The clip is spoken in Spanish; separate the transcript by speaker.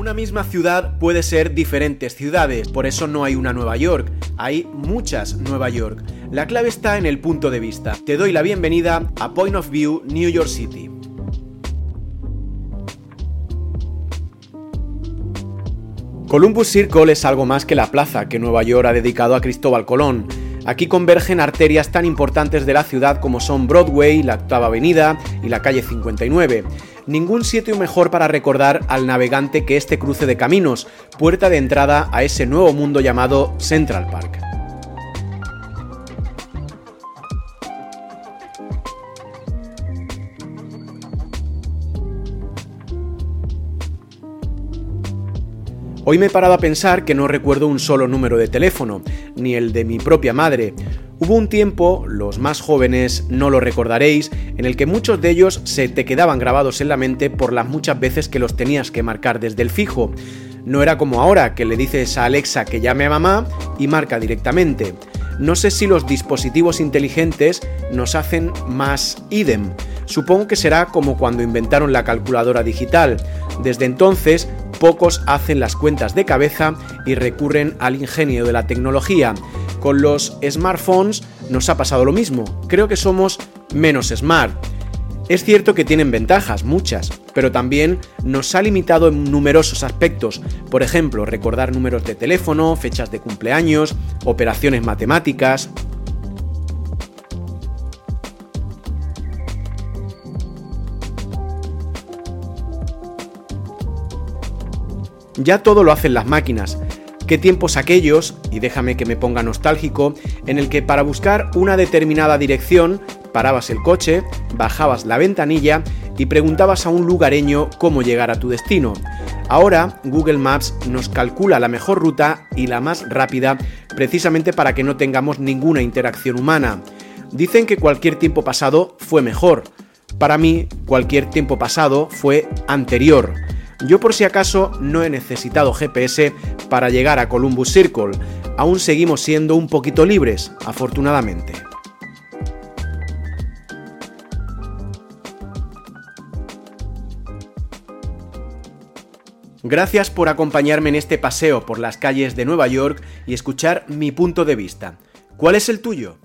Speaker 1: Una misma ciudad puede ser diferentes ciudades, por eso no hay una Nueva York, hay muchas Nueva York. La clave está en el punto de vista. Te doy la bienvenida a Point of View New York City. Columbus Circle es algo más que la plaza que Nueva York ha dedicado a Cristóbal Colón. Aquí convergen arterias tan importantes de la ciudad como son Broadway, la Octava Avenida y la calle 59. Ningún sitio mejor para recordar al navegante que este cruce de caminos, puerta de entrada a ese nuevo mundo llamado Central Park. Hoy me he parado a pensar que no recuerdo un solo número de teléfono, ni el de mi propia madre. Hubo un tiempo, los más jóvenes no lo recordaréis, en el que muchos de ellos se te quedaban grabados en la mente por las muchas veces que los tenías que marcar desde el fijo. No era como ahora, que le dices a Alexa que llame a mamá y marca directamente. No sé si los dispositivos inteligentes nos hacen más idem. Supongo que será como cuando inventaron la calculadora digital. Desde entonces pocos hacen las cuentas de cabeza y recurren al ingenio de la tecnología. Con los smartphones nos ha pasado lo mismo. Creo que somos menos smart. Es cierto que tienen ventajas, muchas, pero también nos ha limitado en numerosos aspectos. Por ejemplo, recordar números de teléfono, fechas de cumpleaños, operaciones matemáticas, Ya todo lo hacen las máquinas. ¿Qué tiempos aquellos, y déjame que me ponga nostálgico, en el que para buscar una determinada dirección parabas el coche, bajabas la ventanilla y preguntabas a un lugareño cómo llegar a tu destino? Ahora Google Maps nos calcula la mejor ruta y la más rápida precisamente para que no tengamos ninguna interacción humana. Dicen que cualquier tiempo pasado fue mejor. Para mí, cualquier tiempo pasado fue anterior. Yo por si acaso no he necesitado GPS para llegar a Columbus Circle, aún seguimos siendo un poquito libres, afortunadamente. Gracias por acompañarme en este paseo por las calles de Nueva York y escuchar mi punto de vista. ¿Cuál es el tuyo?